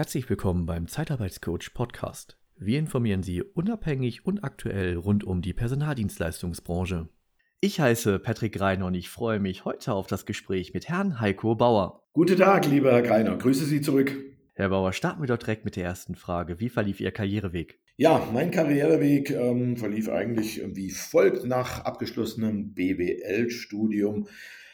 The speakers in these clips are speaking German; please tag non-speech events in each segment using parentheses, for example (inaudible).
Herzlich willkommen beim Zeitarbeitscoach Podcast. Wir informieren Sie unabhängig und aktuell rund um die Personaldienstleistungsbranche. Ich heiße Patrick Greiner und ich freue mich heute auf das Gespräch mit Herrn Heiko Bauer. Guten Tag, lieber Herr Greiner. Grüße Sie zurück. Herr Bauer, starten wir doch direkt mit der ersten Frage. Wie verlief Ihr Karriereweg? Ja, mein Karriereweg ähm, verlief eigentlich wie folgt nach abgeschlossenem BWL-Studium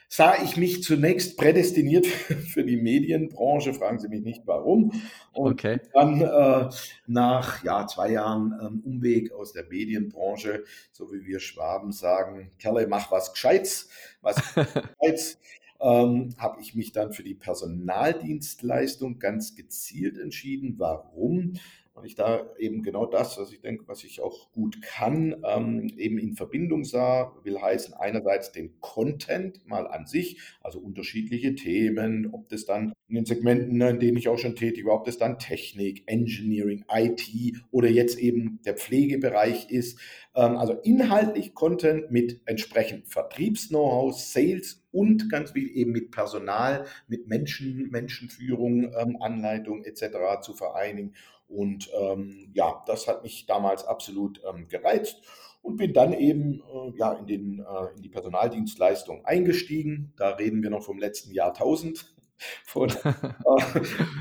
sah ich mich zunächst prädestiniert (laughs) für die Medienbranche, fragen Sie mich nicht warum. Und okay. dann äh, nach ja, zwei Jahren ähm, Umweg aus der Medienbranche, so wie wir Schwaben sagen, Kerle, mach was Gescheites, was (laughs) Gescheites. ähm, habe ich mich dann für die Personaldienstleistung ganz gezielt entschieden. Warum? Weil ich da eben genau das, was ich denke, was ich auch gut kann, ähm, eben in Verbindung sah, will heißen einerseits den Content mal an sich, also unterschiedliche Themen, ob das dann in den Segmenten, in denen ich auch schon tätig war, ob das dann Technik, Engineering, IT oder jetzt eben der Pflegebereich ist, ähm, also inhaltlich Content mit entsprechend Vertriebs-Know-how, Sales und ganz viel eben mit Personal, mit Menschen, Menschenführung, ähm, Anleitung etc. zu vereinigen und ähm, ja, das hat mich damals absolut ähm, gereizt und bin dann eben äh, ja, in, den, äh, in die Personaldienstleistung eingestiegen. Da reden wir noch vom letzten Jahrtausend. (laughs) Von äh,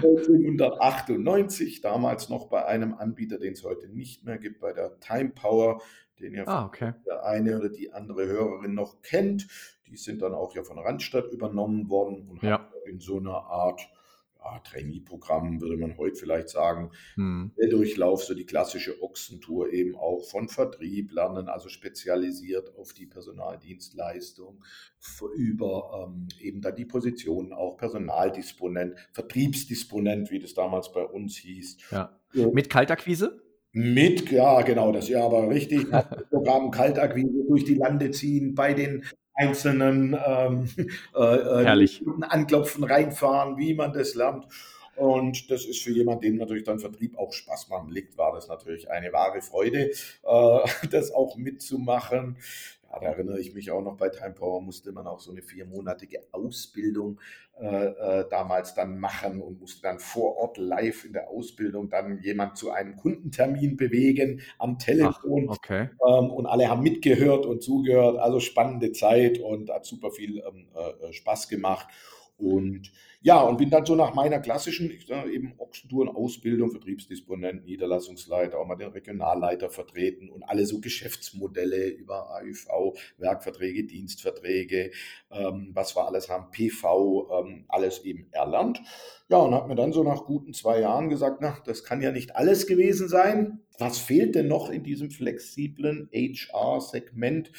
1998, damals noch bei einem Anbieter, den es heute nicht mehr gibt, bei der Time Power, den ja ah, okay. der eine oder die andere Hörerin noch kennt. Die sind dann auch ja von Randstadt übernommen worden und ja. haben in so einer Art ah, Trainee-Programm, würde man heute vielleicht sagen, hm. der Durchlauf, so die klassische Ochsentour eben auch von Vertrieb lernen, also spezialisiert auf die Personaldienstleistung, über ähm, eben dann die Positionen auch Personaldisponent, Vertriebsdisponent, wie das damals bei uns hieß. Ja. Mit Kaltakquise? Mit, ja, genau, das ja aber richtig. (laughs) Programm Kaltakquise durch die Lande ziehen, bei den einzelnen ähm, (laughs) äh, äh anklopfen, reinfahren, wie man das lernt. Und das ist für jemanden, dem natürlich dann Vertrieb auch Spaß machen liegt, war das natürlich eine wahre Freude, äh, (laughs) das auch mitzumachen. Da erinnere ich mich auch noch, bei Time Power musste man auch so eine viermonatige Ausbildung äh, äh, damals dann machen und musste dann vor Ort live in der Ausbildung dann jemand zu einem Kundentermin bewegen am Telefon. Ach, okay. ähm, und alle haben mitgehört und zugehört. Also spannende Zeit und hat super viel ähm, äh, Spaß gemacht. Und ja, und bin dann so nach meiner klassischen, ich sage eben Ochsentouren-Ausbildung, Vertriebsdisponent, Niederlassungsleiter, auch mal den Regionalleiter vertreten und alle so Geschäftsmodelle über AÜV, Werkverträge, Dienstverträge, ähm, was wir alles haben, PV, ähm, alles eben erlernt. Ja, und hat mir dann so nach guten zwei Jahren gesagt, na, das kann ja nicht alles gewesen sein. Was fehlt denn noch in diesem flexiblen HR-Segment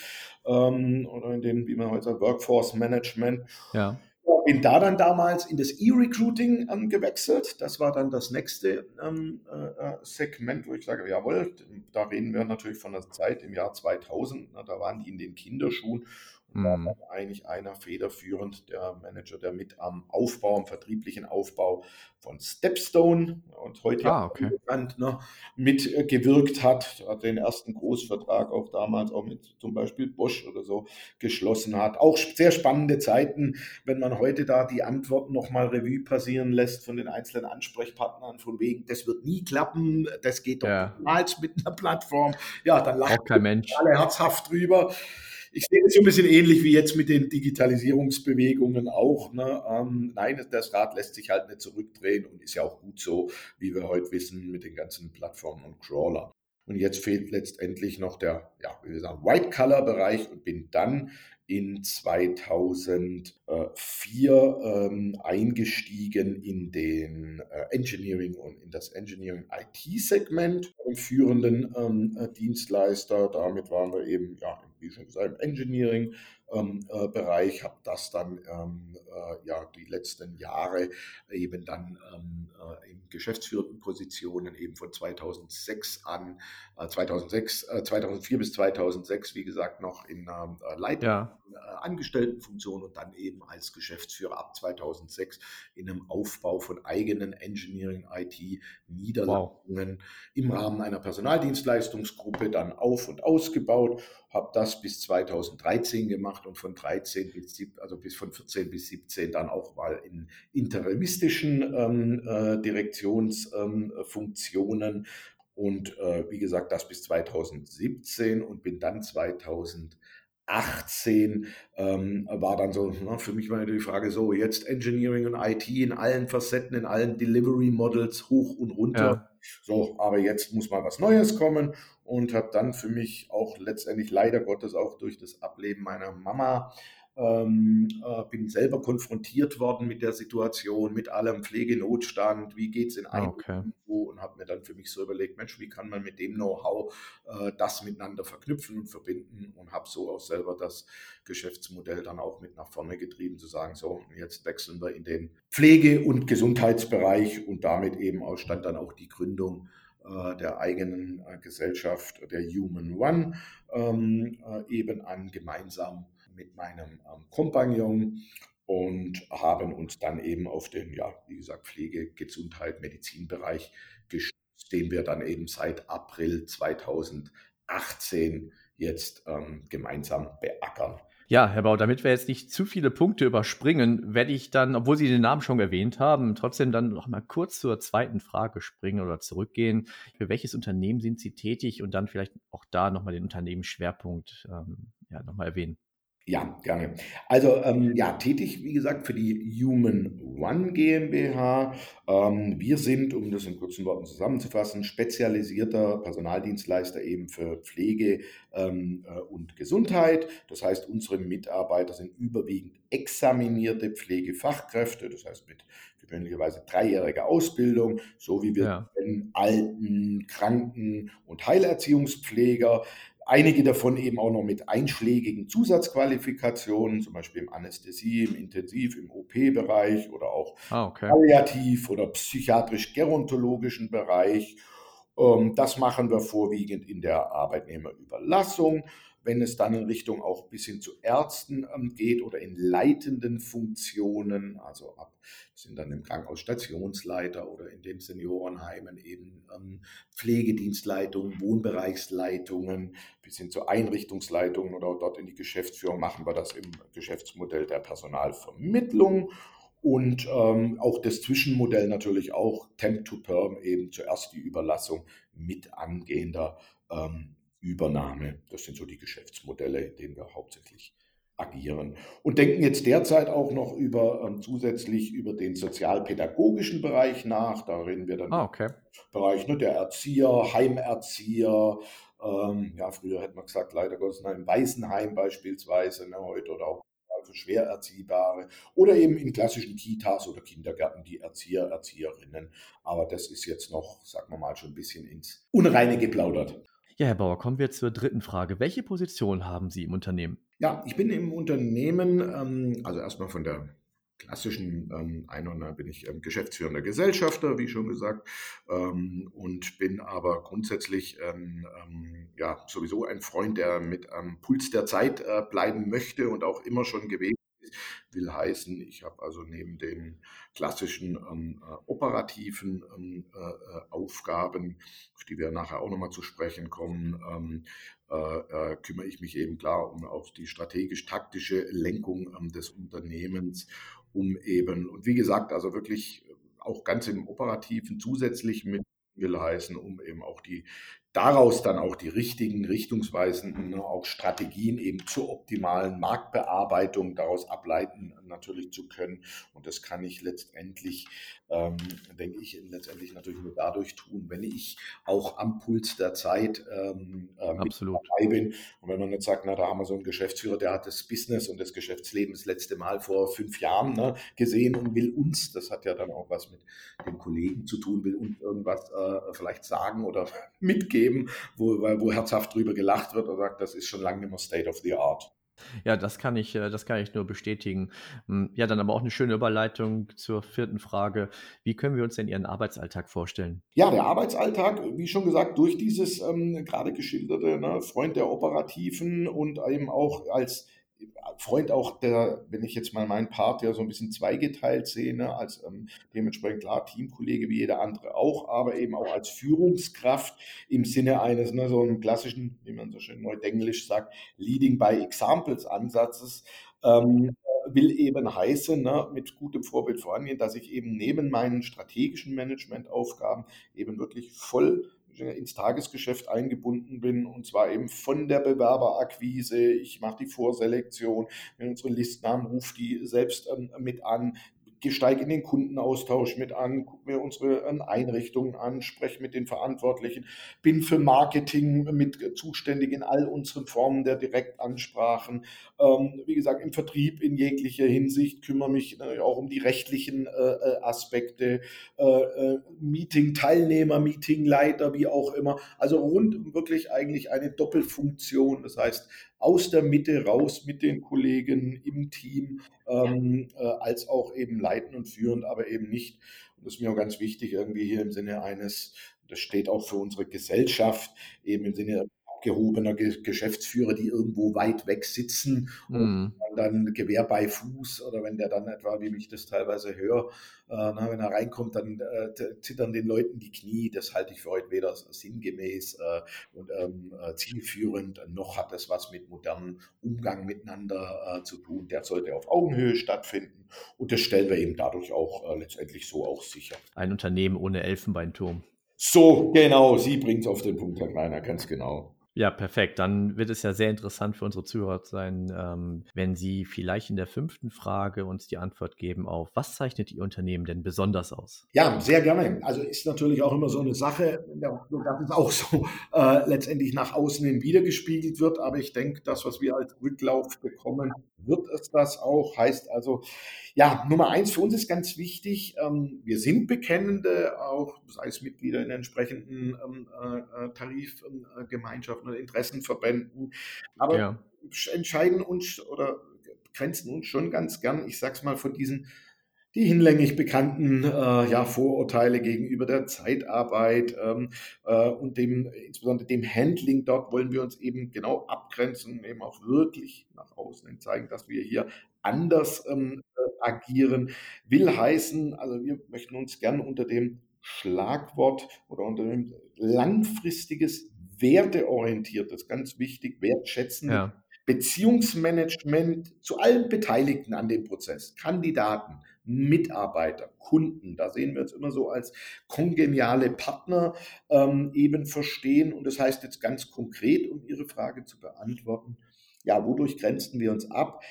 ähm, oder in dem, wie man heute sagt, Workforce Management? Ja bin da dann damals in das E-Recruiting ähm, gewechselt. Das war dann das nächste ähm, äh, äh Segment, wo ich sage, jawohl, da reden wir natürlich von der Zeit im Jahr 2000. Na, da waren die in den Kinderschuhen mhm. war eigentlich einer federführend, der Manager, der mit am Aufbau, am vertrieblichen Aufbau von Stepstone und heute ah, okay. bekannt, ne, mitgewirkt hat, hat den ersten Großvertrag auch damals auch mit zum Beispiel Bosch oder so geschlossen hat. Auch sehr spannende Zeiten, wenn man heute da die Antworten nochmal Revue passieren lässt von den einzelnen Ansprechpartnern, von wegen, das wird nie klappen, das geht doch ja. niemals mit einer Plattform. Ja, dann lachen alle herzhaft drüber ich sehe es so ein bisschen ähnlich wie jetzt mit den Digitalisierungsbewegungen auch. Ne? Ähm, nein, das Rad lässt sich halt nicht zurückdrehen und ist ja auch gut so, wie wir heute wissen, mit den ganzen Plattformen und Crawler. Und jetzt fehlt letztendlich noch der, ja, wie wir sagen, White-Color-Bereich und bin dann in 2004 ähm, eingestiegen in den äh, Engineering und in das Engineering IT-Segment, im führenden ähm, äh, Dienstleister. Damit waren wir eben, ja, wie schon gesagt, im Engineering ähm, äh, Bereich, habe das dann ähm, äh, ja die letzten Jahre eben dann ähm, äh, in geschäftsführenden Positionen eben von 2006 an, 2006, 2004 bis 2006, wie gesagt, noch in ähm, Leitung, ja. Angestelltenfunktion und dann eben als Geschäftsführer ab 2006 in einem Aufbau von eigenen Engineering IT Niederlassungen wow. im Rahmen einer Personaldienstleistungsgruppe dann auf und ausgebaut, habe das bis 2013 gemacht gemacht und von 13 bis also bis von 14 bis 17 dann auch mal in interimistischen ähm, äh, Direktionsfunktionen ähm, und äh, wie gesagt das bis 2017 und bin dann 2000 18 ähm, war dann so, na, für mich war die Frage so, jetzt Engineering und IT in allen Facetten, in allen Delivery Models hoch und runter. Ja. So, aber jetzt muss mal was Neues kommen und habe dann für mich auch letztendlich leider Gottes auch durch das Ableben meiner Mama ähm, äh, bin selber konfrontiert worden mit der Situation, mit allem Pflegenotstand, wie geht es in einem okay. und habe mir dann für mich so überlegt, Mensch, wie kann man mit dem Know-how äh, das miteinander verknüpfen und verbinden und habe so auch selber das Geschäftsmodell dann auch mit nach vorne getrieben, zu sagen, so, jetzt wechseln wir in den Pflege- und Gesundheitsbereich und damit eben auch stand dann auch die Gründung äh, der eigenen äh, Gesellschaft, der Human One, ähm, äh, eben an gemeinsam mit meinem ähm, Kompagnon und haben uns dann eben auf den, ja, wie gesagt, Pflege, Gesundheit, Medizinbereich gestützt, den wir dann eben seit April 2018 jetzt ähm, gemeinsam beackern. Ja, Herr Bau, damit wir jetzt nicht zu viele Punkte überspringen, werde ich dann, obwohl Sie den Namen schon erwähnt haben, trotzdem dann noch mal kurz zur zweiten Frage springen oder zurückgehen. Für welches Unternehmen sind Sie tätig und dann vielleicht auch da nochmal den Unternehmensschwerpunkt ähm, ja, nochmal erwähnen? Ja, gerne. Also ähm, ja, tätig, wie gesagt, für die Human One GmbH. Ähm, wir sind, um das in kurzen Worten zusammenzufassen, spezialisierter Personaldienstleister eben für Pflege ähm, äh, und Gesundheit. Das heißt, unsere Mitarbeiter sind überwiegend examinierte Pflegefachkräfte, das heißt mit gewöhnlicherweise dreijähriger Ausbildung, so wie wir ja. Alten, Kranken und Heilerziehungspfleger Einige davon eben auch noch mit einschlägigen Zusatzqualifikationen, zum Beispiel im Anästhesie, im Intensiv, im OP-Bereich oder auch ah, okay. palliativ oder psychiatrisch-gerontologischen Bereich. Ähm, das machen wir vorwiegend in der Arbeitnehmerüberlassung. Wenn es dann in Richtung auch bis hin zu Ärzten ähm, geht oder in leitenden Funktionen, also ab sind dann im Krankenhaus Stationsleiter oder in den Seniorenheimen eben ähm, Pflegedienstleitungen, Wohnbereichsleitungen bis hin zu Einrichtungsleitungen oder dort in die Geschäftsführung machen wir das im Geschäftsmodell der Personalvermittlung. Und ähm, auch das Zwischenmodell natürlich auch Temp to Perm, eben zuerst die Überlassung mit angehender ähm, Übernahme. Das sind so die Geschäftsmodelle, in denen wir hauptsächlich agieren. Und denken jetzt derzeit auch noch über ähm, zusätzlich über den sozialpädagogischen Bereich nach. Da reden wir dann ah, okay. Bereich ne, der Erzieher, Heimerzieher. Ähm, ja, früher hätte man gesagt, leider Gottes, ein Waisenheim beispielsweise, ne, heute oder auch also schwer erziehbare oder eben in klassischen Kitas oder Kindergärten die Erzieher, Erzieherinnen. Aber das ist jetzt noch, sagen wir mal, schon ein bisschen ins Unreine geplaudert. Ja, Herr Bauer, kommen wir zur dritten Frage. Welche Position haben Sie im Unternehmen? Ja, ich bin im Unternehmen, ähm, also erstmal von der klassischen ähm, Einordner bin ich ähm, geschäftsführender Gesellschafter, wie schon gesagt, ähm, und bin aber grundsätzlich ähm, ähm, ja sowieso ein Freund, der mit am Puls der Zeit äh, bleiben möchte und auch immer schon gewesen will heißen, ich habe also neben den klassischen ähm, äh, operativen ähm, äh, äh, Aufgaben, auf die wir nachher auch nochmal zu sprechen kommen, ähm, äh, äh, kümmere ich mich eben klar um auch die strategisch-taktische Lenkung ähm, des Unternehmens, um eben, und wie gesagt, also wirklich auch ganz im Operativen zusätzlich mit will heißen, um eben auch die daraus dann auch die richtigen, richtungsweisenden, ne, auch Strategien eben zur optimalen Marktbearbeitung daraus ableiten natürlich zu können. Und das kann ich letztendlich, ähm, denke ich, letztendlich natürlich nur dadurch tun, wenn ich auch am Puls der Zeit ähm, äh, dabei bin. Und wenn man nicht sagt, na, da haben wir so einen Geschäftsführer, der hat das Business und das Geschäftsleben das letzte Mal vor fünf Jahren ne, gesehen und will uns, das hat ja dann auch was mit den Kollegen zu tun, will uns irgendwas äh, vielleicht sagen oder (laughs) mitgeben geben, wo, wo herzhaft drüber gelacht wird und sagt, das ist schon lange nicht mehr State of the Art. Ja, das kann ich, äh, das kann ich nur bestätigen. Hm, ja, dann aber auch eine schöne Überleitung zur vierten Frage. Wie können wir uns denn Ihren Arbeitsalltag vorstellen? Ja, der Arbeitsalltag, wie schon gesagt, durch dieses ähm, gerade geschilderte ne, Freund der Operativen und eben auch als Freund auch, der, wenn ich jetzt mal meinen Part ja so ein bisschen zweigeteilt sehe, ne, als ähm, dementsprechend klar Teamkollege wie jeder andere auch, aber eben auch als Führungskraft im Sinne eines, ne, so einem klassischen, wie man so schön neudenglisch sagt, Leading by Examples Ansatzes, ähm, will eben heißen, ne, mit gutem Vorbild vorangehen, dass ich eben neben meinen strategischen Managementaufgaben eben wirklich voll ins Tagesgeschäft eingebunden bin und zwar eben von der Bewerberakquise. Ich mache die Vorselektion, wenn unsere Listen haben, rufe die selbst ähm, mit an, steige in den Kundenaustausch mit an, gucke mir unsere ähm, Einrichtungen an, spreche mit den Verantwortlichen, bin für Marketing mit zuständig in all unseren Formen der Direktansprachen. Ähm, wie gesagt, im Vertrieb in jeglicher Hinsicht kümmere mich äh, auch um die rechtlichen äh, äh Aspekte, äh, äh, Meeting-Teilnehmer, Meeting-Leiter, wie auch immer. Also rund wirklich eigentlich eine Doppelfunktion. Das heißt, aus der Mitte raus mit den Kollegen im Team, ähm, äh, als auch eben leitend und führend, aber eben nicht, und das ist mir auch ganz wichtig, irgendwie hier im Sinne eines, das steht auch für unsere Gesellschaft, eben im Sinne abgehobener Geschäftsführer, die irgendwo weit weg sitzen und mm. dann Gewehr bei Fuß oder wenn der dann etwa, wie ich das teilweise höre, äh, wenn er reinkommt, dann äh, zittern den Leuten die Knie. Das halte ich für heute weder sinngemäß äh, und ähm, äh, zielführend, noch hat es was mit modernem Umgang miteinander äh, zu tun. Der sollte auf Augenhöhe stattfinden und das stellen wir eben dadurch auch äh, letztendlich so auch sicher. Ein Unternehmen ohne Elfenbeinturm. So, genau, Sie bringen es auf den Punkt, Herr Kleiner, ganz genau. Ja, perfekt. Dann wird es ja sehr interessant für unsere Zuhörer sein, ähm, wenn Sie vielleicht in der fünften Frage uns die Antwort geben auf, was zeichnet Ihr Unternehmen denn besonders aus? Ja, sehr gerne. Also ist natürlich auch immer so eine Sache, dass es auch so äh, letztendlich nach außen hin wiedergespiegelt wird. Aber ich denke, das, was wir als Rücklauf bekommen, wird es das auch. Heißt also, ja, Nummer eins für uns ist ganz wichtig. Ähm, wir sind Bekennende, auch sei es Mitglieder in entsprechenden ähm, äh, Tarifgemeinschaften oder Interessenverbänden. Aber ja. entscheiden uns oder grenzen uns schon ganz gern, ich sag's mal, von diesen die hinlänglich bekannten äh, ja, Vorurteile gegenüber der Zeitarbeit ähm, äh, und dem, insbesondere dem Handling dort wollen wir uns eben genau abgrenzen, eben auch wirklich nach außen zeigen, dass wir hier anders ähm, äh, agieren. Will heißen, also wir möchten uns gern unter dem Schlagwort oder unter dem langfristiges, werteorientiertes, ganz wichtig, wertschätzen. Ja. Beziehungsmanagement zu allen Beteiligten an dem Prozess, Kandidaten, Mitarbeiter, Kunden, da sehen wir uns immer so als kongeniale Partner ähm, eben verstehen. Und das heißt jetzt ganz konkret, um Ihre Frage zu beantworten, ja, wodurch grenzen wir uns ab?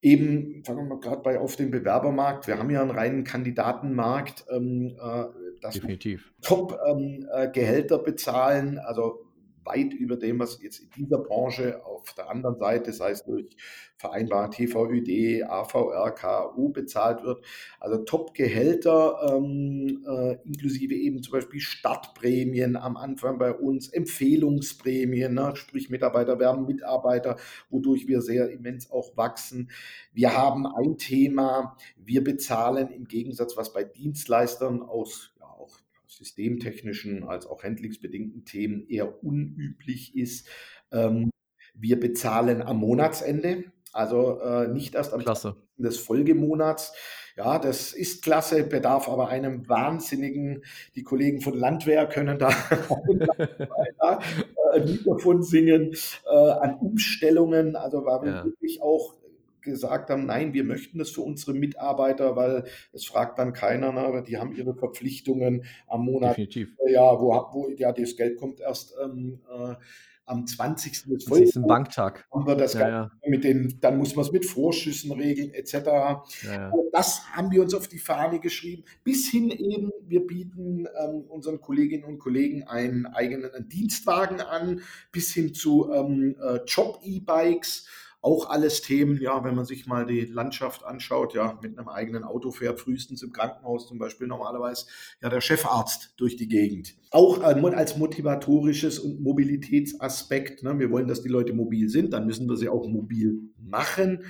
Eben, fangen wir mal gerade bei auf dem Bewerbermarkt. Wir haben ja einen reinen Kandidatenmarkt, ähm, äh, das Definitiv. Top-Gehälter ähm, äh, bezahlen. Also weit über dem, was jetzt in dieser Branche auf der anderen Seite, sei es durch vereinbare TVÖD, AVR, KU bezahlt wird. Also Top-Gehälter, ähm, äh, inklusive eben zum Beispiel Startprämien am Anfang bei uns, Empfehlungsprämien, ne? sprich Mitarbeiter werben Mitarbeiter, wodurch wir sehr immens auch wachsen. Wir haben ein Thema, wir bezahlen im Gegensatz, was bei Dienstleistern aus systemtechnischen als auch handlingsbedingten Themen eher unüblich ist. Ähm, wir bezahlen am Monatsende, also äh, nicht erst am klasse. des Folgemonats. Ja, das ist klasse, bedarf aber einem wahnsinnigen, die Kollegen von Landwehr können da (laughs) äh, Lied davon singen, äh, an Umstellungen, also wir ja. wirklich auch gesagt haben, nein, wir möchten das für unsere Mitarbeiter, weil es fragt dann keiner, ne, aber die haben ihre Verpflichtungen am Monat. Definitiv. Ja, wo, wo ja, das Geld kommt erst ähm, äh, am 20. des Das ist ein Banktag. Haben wir das ja, ja. mit den, dann muss man es mit Vorschüssen regeln, etc. Ja, das haben wir uns auf die Fahne geschrieben. Bis hin eben, wir bieten ähm, unseren Kolleginnen und Kollegen einen eigenen Dienstwagen an, bis hin zu ähm, äh, Job-E-Bikes auch alles Themen, ja, wenn man sich mal die Landschaft anschaut, ja, mit einem eigenen Auto fährt frühestens im Krankenhaus zum Beispiel normalerweise ja der Chefarzt durch die Gegend. Auch als motivatorisches und Mobilitätsaspekt. Ne, wir wollen, dass die Leute mobil sind, dann müssen wir sie auch mobil machen.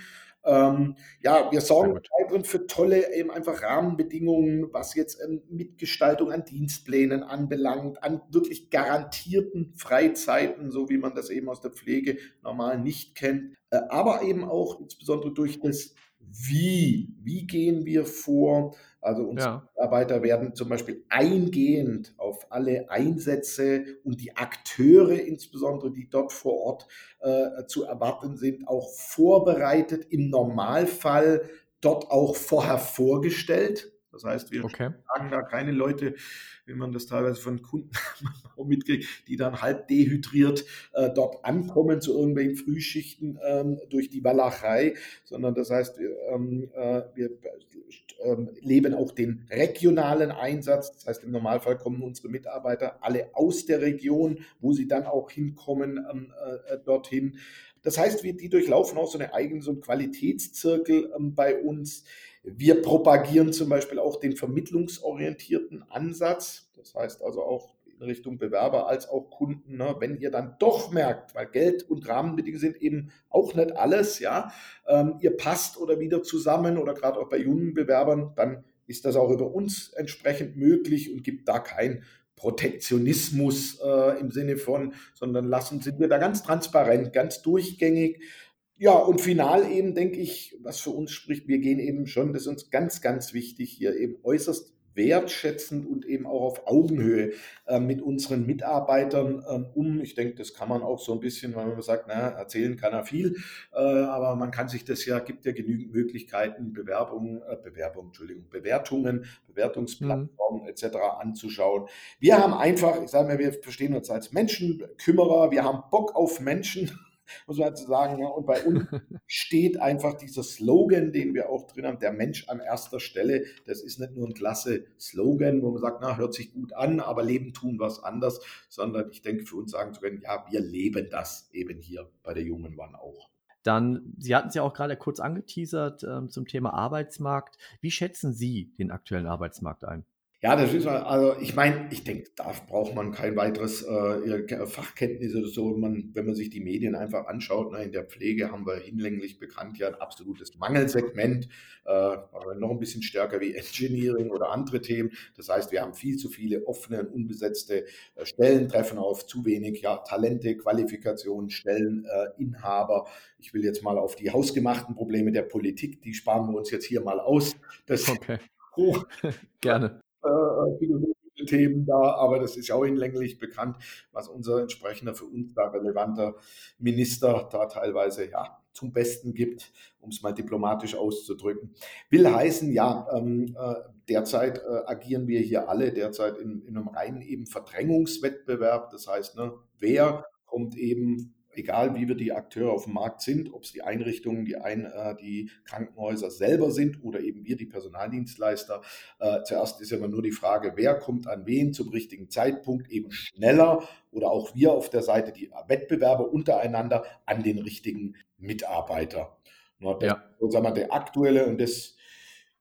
Ähm, ja, wir sorgen weiterhin für tolle eben einfach Rahmenbedingungen, was jetzt ähm, Mitgestaltung an Dienstplänen anbelangt, an wirklich garantierten Freizeiten, so wie man das eben aus der Pflege normal nicht kennt äh, aber eben auch insbesondere durch das Wie. Wie gehen wir vor? Also unsere ja. Mitarbeiter werden zum Beispiel eingehend auf alle Einsätze und die Akteure insbesondere, die dort vor Ort äh, zu erwarten sind, auch vorbereitet, im Normalfall dort auch vorher vorgestellt. Das heißt, wir okay. fragen da keine Leute, wie man das teilweise von Kunden (laughs) mitkriegt, die dann halb dehydriert äh, dort ankommen zu irgendwelchen Frühschichten ähm, durch die Walachei, sondern das heißt, wir, ähm, äh, wir ähm, leben auch den regionalen Einsatz. Das heißt, im Normalfall kommen unsere Mitarbeiter alle aus der Region, wo sie dann auch hinkommen, ähm, äh, dorthin. Das heißt, wir, die durchlaufen auch so eine eigene so einen Qualitätszirkel ähm, bei uns. Wir propagieren zum Beispiel auch den vermittlungsorientierten Ansatz. Das heißt also auch in Richtung Bewerber als auch Kunden, ne, wenn ihr dann doch merkt, weil Geld und Rahmenbedingungen sind eben auch nicht alles, ja, ähm, ihr passt oder wieder zusammen oder gerade auch bei jungen Bewerbern, dann ist das auch über uns entsprechend möglich und gibt da kein Protektionismus äh, im Sinne von, sondern lassen sind wir da ganz transparent, ganz durchgängig ja, und final eben denke ich, was für uns spricht, wir gehen eben schon, das ist uns ganz, ganz wichtig hier eben äußerst wertschätzend und eben auch auf Augenhöhe äh, mit unseren Mitarbeitern ähm, um. Ich denke, das kann man auch so ein bisschen, wenn man sagt, na, erzählen kann er viel, äh, aber man kann sich das ja, gibt ja genügend Möglichkeiten, Bewerbungen, äh, Bewerbung, Entschuldigung, Bewertungen, Bewertungsplattformen mhm. etc. anzuschauen. Wir haben einfach, ich sage mal, wir verstehen uns als Menschenkümmerer, wir haben Bock auf Menschen muss man dazu sagen. Ja. Und bei uns (laughs) steht einfach dieser Slogan, den wir auch drin haben, der Mensch an erster Stelle. Das ist nicht nur ein klasse Slogan, wo man sagt, na, hört sich gut an, aber Leben tun was anders, sondern ich denke, für uns sagen zu können, ja, wir leben das eben hier bei der jungen One auch. Dann, Sie hatten es ja auch gerade kurz angeteasert äh, zum Thema Arbeitsmarkt. Wie schätzen Sie den aktuellen Arbeitsmarkt ein? Ja, das ist also ich meine, ich denke, da braucht man kein weiteres äh, Fachkenntnis oder so. Man, wenn man sich die Medien einfach anschaut, ne, in der Pflege haben wir hinlänglich bekannt ja ein absolutes Mangelsegment, äh, noch ein bisschen stärker wie Engineering oder andere Themen. Das heißt, wir haben viel zu viele offene und unbesetzte äh, Stellen, treffen auf zu wenig ja, Talente, Qualifikationen, Stelleninhaber. ich will jetzt mal auf die hausgemachten Probleme der Politik, die sparen wir uns jetzt hier mal aus. Das okay. Hoch, (laughs) Gerne äh, Themen da, aber das ist auch hinlänglich bekannt, was unser entsprechender für uns da relevanter Minister da teilweise ja zum Besten gibt, um es mal diplomatisch auszudrücken. Will heißen, ja, ähm, äh, derzeit äh, agieren wir hier alle derzeit in, in einem reinen eben Verdrängungswettbewerb. Das heißt, ne, wer kommt eben egal wie wir die Akteure auf dem Markt sind, ob es die Einrichtungen, die, ein, äh, die Krankenhäuser selber sind oder eben wir, die Personaldienstleister. Äh, zuerst ist ja immer nur die Frage, wer kommt an wen zum richtigen Zeitpunkt, eben schneller oder auch wir auf der Seite, die Wettbewerber untereinander, an den richtigen Mitarbeiter. Na, das ja. ist sagen wir, der aktuelle und das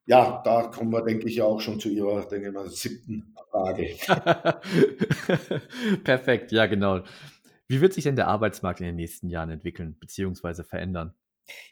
ja, da kommen wir, denke ich, ja auch schon zu Ihrer, denke ich mal, siebten Frage. (laughs) Perfekt, ja, genau. Wie wird sich denn der Arbeitsmarkt in den nächsten Jahren entwickeln bzw. verändern?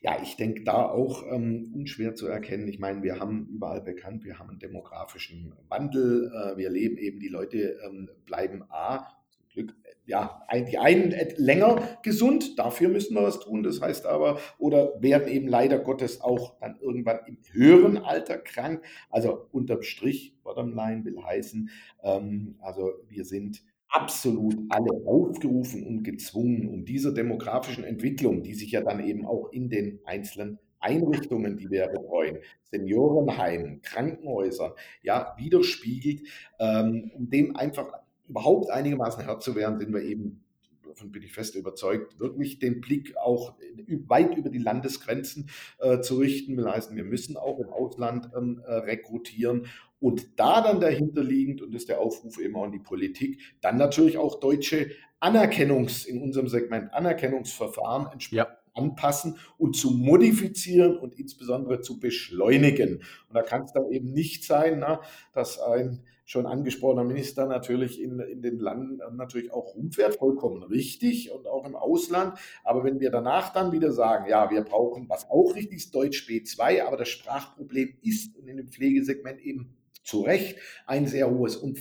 Ja, ich denke da auch ähm, unschwer zu erkennen. Ich meine, wir haben überall bekannt, wir haben einen demografischen Wandel. Äh, wir leben eben, die Leute ähm, bleiben A, zum Glück, ja, die einen länger gesund, dafür müssen wir was tun. Das heißt aber, oder werden eben leider Gottes auch dann irgendwann im höheren Alter krank. Also unterm Strich, Bottomline will heißen, ähm, also wir sind absolut alle aufgerufen und gezwungen, um dieser demografischen Entwicklung, die sich ja dann eben auch in den einzelnen Einrichtungen, die wir betreuen, Seniorenheimen, Krankenhäusern, ja, widerspiegelt, ähm, um dem einfach überhaupt einigermaßen Herr zu werden, sind wir eben davon bin ich fest überzeugt, wirklich den Blick auch weit über die Landesgrenzen äh, zu richten. Will heißen, wir müssen auch im Ausland ähm, äh, rekrutieren und da dann dahinter liegend, und das ist der Aufruf eben auch an die Politik, dann natürlich auch deutsche Anerkennungs, in unserem Segment Anerkennungsverfahren entsprechend ja. anpassen und zu modifizieren und insbesondere zu beschleunigen. Und da kann es dann eben nicht sein, na, dass ein schon angesprochener Minister natürlich in, in den Landen natürlich auch rumfährt, vollkommen richtig und auch im Ausland. Aber wenn wir danach dann wieder sagen, ja, wir brauchen, was auch richtig ist, Deutsch B2, aber das Sprachproblem ist in dem Pflegesegment eben zu Recht ein sehr hohes und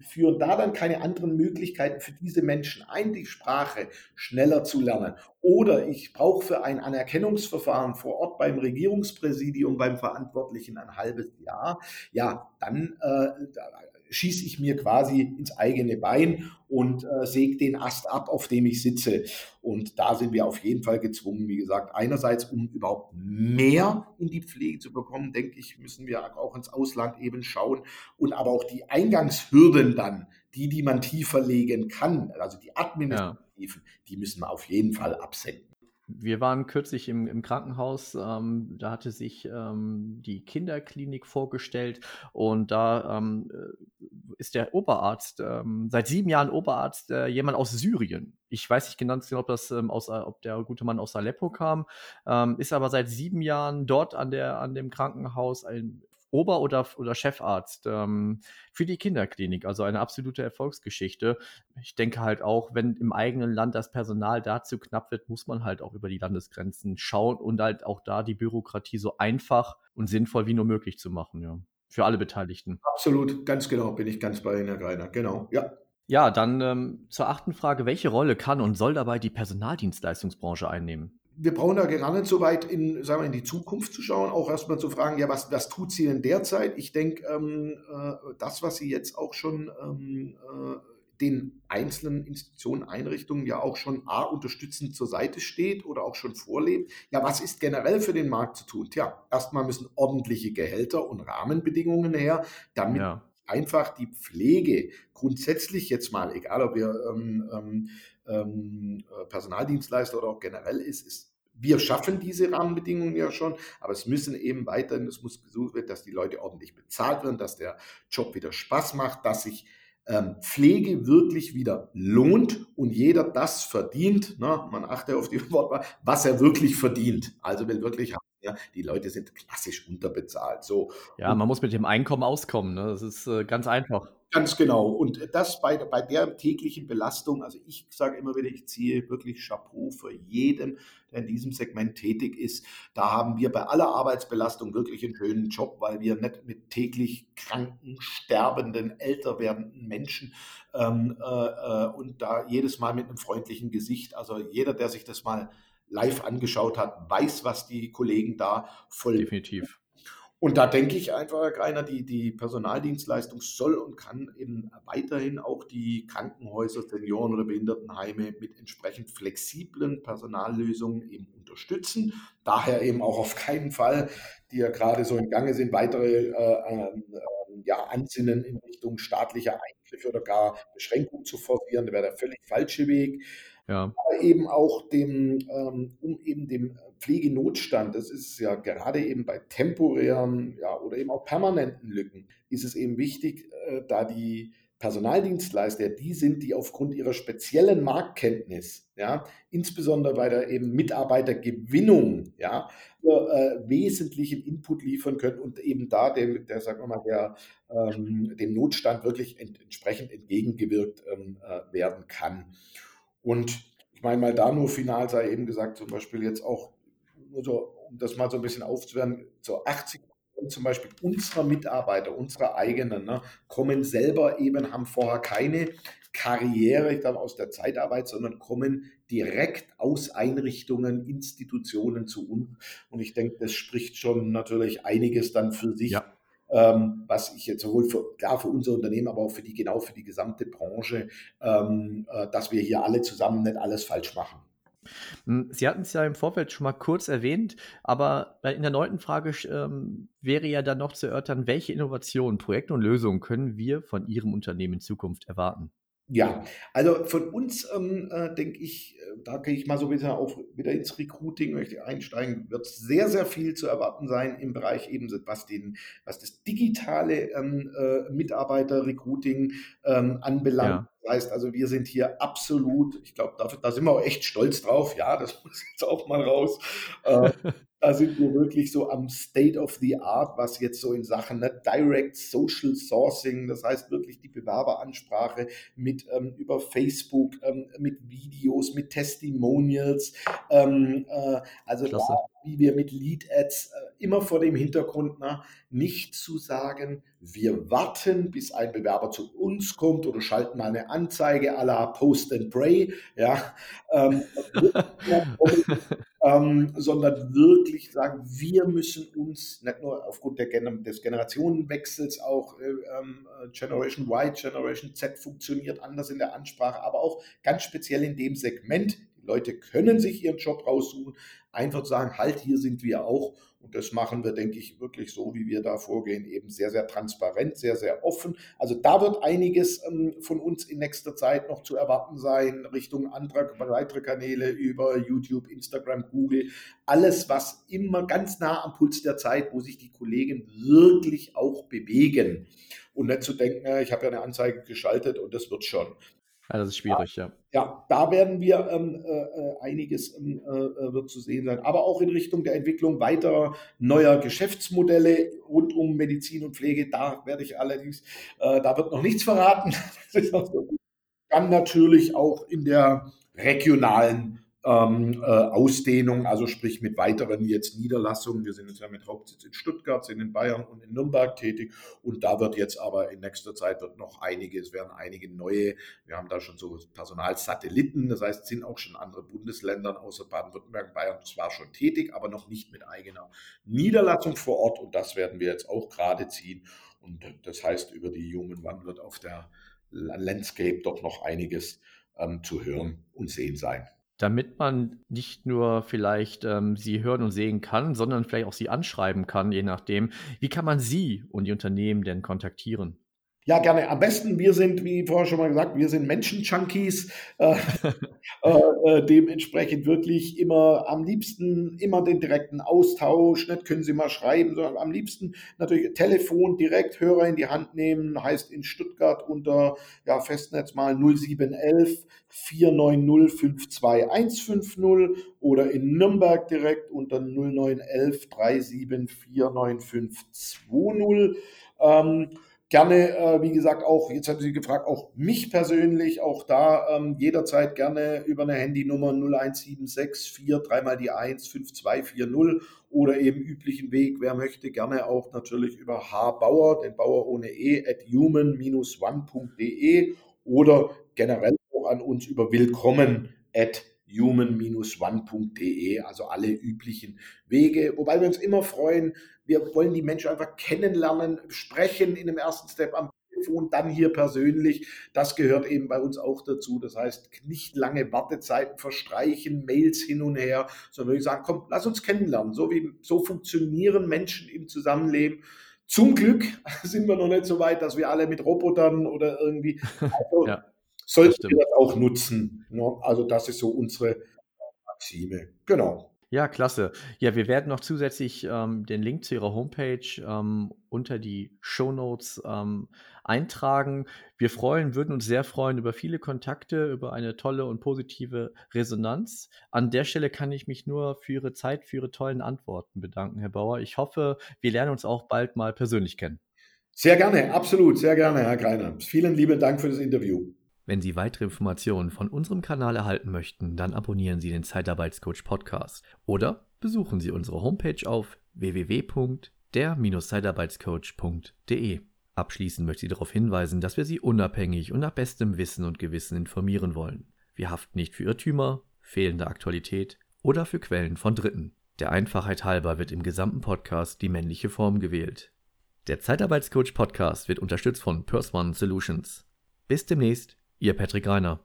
führen da dann keine anderen Möglichkeiten für diese Menschen ein, die Sprache schneller zu lernen. Oder ich brauche für ein Anerkennungsverfahren vor Ort beim Regierungspräsidium, beim Verantwortlichen ein halbes Jahr. Ja, dann äh, schieße ich mir quasi ins eigene Bein und äh, säge den Ast ab, auf dem ich sitze. Und da sind wir auf jeden Fall gezwungen, wie gesagt, einerseits, um überhaupt mehr in die Pflege zu bekommen, denke ich, müssen wir auch ins Ausland eben schauen und aber auch die Eingangshürden dann, die, die man tiefer legen kann, also die administrativen, ja. die müssen wir auf jeden Fall absenken. Wir waren kürzlich im, im Krankenhaus, ähm, da hatte sich ähm, die Kinderklinik vorgestellt und da ähm, äh, ist der Oberarzt, ähm, seit sieben Jahren Oberarzt, äh, jemand aus Syrien. Ich weiß nicht genau, ob das ähm, aus, ob der gute Mann aus Aleppo kam, ähm, ist aber seit sieben Jahren dort an der an dem Krankenhaus ein Ober- oder, oder Chefarzt ähm, für die Kinderklinik. Also eine absolute Erfolgsgeschichte. Ich denke halt auch, wenn im eigenen Land das Personal dazu knapp wird, muss man halt auch über die Landesgrenzen schauen und halt auch da die Bürokratie so einfach und sinnvoll wie nur möglich zu machen, ja. Für alle Beteiligten. Absolut, ganz genau, bin ich ganz bei Ihnen, Herr Greiner. Genau, ja. Ja, dann ähm, zur achten Frage. Welche Rolle kann und soll dabei die Personaldienstleistungsbranche einnehmen? Wir brauchen da gar nicht so weit in, sagen wir, in die Zukunft zu schauen, auch erstmal zu fragen, ja, was, was tut sie denn derzeit? Ich denke, ähm, äh, das, was sie jetzt auch schon ähm, äh, den einzelnen Institutionen, Einrichtungen ja auch schon A, unterstützend zur Seite steht oder auch schon vorlebt. Ja, was ist generell für den Markt zu tun? Tja, erstmal müssen ordentliche Gehälter und Rahmenbedingungen her, damit ja. einfach die Pflege grundsätzlich jetzt mal, egal ob wir ähm, ähm, ähm Personaldienstleister oder auch generell ist, ist wir schaffen diese Rahmenbedingungen ja schon, aber es müssen eben weiterhin, es muss gesucht werden, dass die Leute ordentlich bezahlt werden, dass der Job wieder Spaß macht, dass sich ähm, Pflege wirklich wieder lohnt und jeder das verdient, ne, man achte auf die (laughs) Wortwahl, was er wirklich verdient. Also will wirklich haben, ja, die Leute sind klassisch unterbezahlt. So. Ja, man muss mit dem Einkommen auskommen, ne? das ist äh, ganz einfach. Ganz genau. Und das bei, bei der täglichen Belastung, also ich sage immer wieder, ich ziehe wirklich Chapeau für jeden, der in diesem Segment tätig ist. Da haben wir bei aller Arbeitsbelastung wirklich einen schönen Job, weil wir nicht mit täglich kranken, sterbenden, älter werdenden Menschen ähm, äh, äh und da jedes Mal mit einem freundlichen Gesicht. Also jeder, der sich das mal live angeschaut hat, weiß, was die Kollegen da voll Definitiv und da denke ich einfach, Herr Greiner, die, die Personaldienstleistung soll und kann eben weiterhin auch die Krankenhäuser, Senioren- oder Behindertenheime mit entsprechend flexiblen Personallösungen eben unterstützen. Daher eben auch auf keinen Fall, die ja gerade so im Gange sind, weitere äh, äh, ja, Ansinnen in Richtung staatlicher Eingriffe oder gar Beschränkung zu forcieren. Das wäre der völlig falsche Weg. Ja. Aber eben auch dem, ähm, um eben dem Pflegenotstand, das ist ja gerade eben bei temporären ja, oder eben auch permanenten Lücken, ist es eben wichtig, äh, da die Personaldienstleister die sind, die aufgrund ihrer speziellen Marktkenntnis, ja, insbesondere bei der eben Mitarbeitergewinnung, ja, äh, wesentlichen Input liefern können und eben da dem, der, sagen wir mal, der, ähm, dem Notstand wirklich ent entsprechend entgegengewirkt ähm, äh, werden kann. Und ich meine mal da nur final sei eben gesagt, zum Beispiel jetzt auch, so, um das mal so ein bisschen aufzuwärmen, so 80% zum Beispiel unserer Mitarbeiter, unserer eigenen, ne, kommen selber eben, haben vorher keine Karriere dann aus der Zeitarbeit, sondern kommen direkt aus Einrichtungen, Institutionen zu uns. Und ich denke, das spricht schon natürlich einiges dann für sich, ja ähm, was ich jetzt sowohl für, klar für unser Unternehmen, aber auch für die, genau für die gesamte Branche, ähm, äh, dass wir hier alle zusammen nicht alles falsch machen. Hm, Sie hatten es ja im Vorfeld schon mal kurz erwähnt, aber in der neunten Frage ähm, wäre ja dann noch zu erörtern, welche Innovationen, Projekte und Lösungen können wir von Ihrem Unternehmen in Zukunft erwarten? Ja, also von uns ähm, äh, denke ich, äh, da gehe ich mal so ein bisschen auch wieder ins Recruiting, möchte einsteigen, wird sehr, sehr viel zu erwarten sein im Bereich eben, was, den, was das digitale ähm, äh, Mitarbeiter-Recruiting ähm, anbelangt. Ja. Das heißt also, wir sind hier absolut, ich glaube, da, da, sind wir auch echt stolz drauf. Ja, das (laughs) muss jetzt auch mal raus. Äh, (laughs) da sind wir wirklich so am State of the Art, was jetzt so in Sachen ne, Direct Social Sourcing, das heißt wirklich die Bewerberansprache mit ähm, über Facebook, ähm, mit Videos, mit Testimonials, ähm, äh, also da, wie wir mit Lead Ads äh, immer vor dem Hintergrund, na, nicht zu sagen, wir warten, bis ein Bewerber zu uns kommt oder schalten mal eine Anzeige à la Post and Pray, ja, ähm, (laughs) ähm, sondern wirklich sagen, wir müssen uns nicht nur aufgrund der, des Generationenwechsels auch äh, ähm, Generation Y, Generation Z funktioniert anders in der Ansprache, aber auch ganz speziell in dem Segment. Leute können sich ihren Job raussuchen, einfach sagen, halt, hier sind wir auch und das machen wir, denke ich, wirklich so, wie wir da vorgehen, eben sehr, sehr transparent, sehr, sehr offen. Also da wird einiges ähm, von uns in nächster Zeit noch zu erwarten sein, Richtung anderer weitere Kanäle über YouTube, Instagram, Google. Alles, was immer ganz nah am Puls der Zeit, wo sich die Kollegen wirklich auch bewegen. Und nicht zu denken, ich habe ja eine Anzeige geschaltet und das wird schon. Ja, das ist schwierig, ja. Ja, da werden wir ähm, äh, äh, einiges ähm, äh, äh, wird zu sehen sein, aber auch in Richtung der Entwicklung weiterer neuer Geschäftsmodelle rund um Medizin und Pflege. Da werde ich allerdings, äh, da wird noch nichts verraten. (laughs) Dann natürlich auch in der regionalen ähm, äh, Ausdehnung, also sprich mit weiteren jetzt Niederlassungen. Wir sind jetzt ja mit Hauptsitz in Stuttgart, sind in Bayern und in Nürnberg tätig. Und da wird jetzt aber in nächster Zeit wird noch einige, es werden einige neue, wir haben da schon so Personalsatelliten, das heißt, sind auch schon andere Bundesländern außer Baden-Württemberg Bayern zwar schon tätig, aber noch nicht mit eigener Niederlassung vor Ort. Und das werden wir jetzt auch gerade ziehen. Und das heißt, über die Human One wird auf der Landscape doch noch einiges ähm, zu hören und sehen sein damit man nicht nur vielleicht ähm, sie hören und sehen kann, sondern vielleicht auch sie anschreiben kann, je nachdem. Wie kann man sie und die Unternehmen denn kontaktieren? Ja, gerne. Am besten, wir sind, wie vorher schon mal gesagt, wir sind Menschen-Junkies. Äh, (laughs) äh, äh, dementsprechend wirklich immer am liebsten immer den direkten Austausch. Nicht können Sie mal schreiben, sondern am liebsten natürlich Telefon direkt Hörer in die Hand nehmen. Heißt in Stuttgart unter ja, Festnetz mal 0711 490 52150 oder in Nürnberg direkt unter 0911 374 9520. Ähm, gerne, äh, wie gesagt, auch, jetzt haben Sie gefragt, auch mich persönlich, auch da ähm, jederzeit gerne über eine Handynummer 01764 dreimal die 1 5240 oder eben üblichen Weg, wer möchte, gerne auch natürlich über H. Bauer, den Bauer ohne E, at human-one.de oder generell auch an uns über willkommen at human-one.de, also alle üblichen Wege, wobei wir uns immer freuen, wir wollen die Menschen einfach kennenlernen, sprechen in dem ersten Step am Telefon, dann hier persönlich. Das gehört eben bei uns auch dazu. Das heißt, nicht lange Wartezeiten verstreichen, Mails hin und her, sondern wir sagen, komm, lass uns kennenlernen. So, wie, so funktionieren Menschen im Zusammenleben. Zum Glück (laughs) sind wir noch nicht so weit, dass wir alle mit Robotern oder irgendwie. Also (laughs) ja, sollten wir das auch nutzen. Ne? Also, das ist so unsere Maxime. Genau. Ja, klasse. Ja, wir werden noch zusätzlich ähm, den Link zu Ihrer Homepage ähm, unter die Show Notes ähm, eintragen. Wir freuen, würden uns sehr freuen über viele Kontakte, über eine tolle und positive Resonanz. An der Stelle kann ich mich nur für Ihre Zeit, für Ihre tollen Antworten bedanken, Herr Bauer. Ich hoffe, wir lernen uns auch bald mal persönlich kennen. Sehr gerne, absolut, sehr gerne, Herr Greiner. Vielen lieben Dank für das Interview. Wenn Sie weitere Informationen von unserem Kanal erhalten möchten, dann abonnieren Sie den Zeitarbeitscoach Podcast oder besuchen Sie unsere Homepage auf www.der-zeitarbeitscoach.de. Abschließend möchte ich darauf hinweisen, dass wir Sie unabhängig und nach bestem Wissen und Gewissen informieren wollen. Wir haften nicht für Irrtümer, fehlende Aktualität oder für Quellen von Dritten. Der Einfachheit halber wird im gesamten Podcast die männliche Form gewählt. Der Zeitarbeitscoach Podcast wird unterstützt von Purse One Solutions. Bis demnächst. Ihr Patrick Reiner.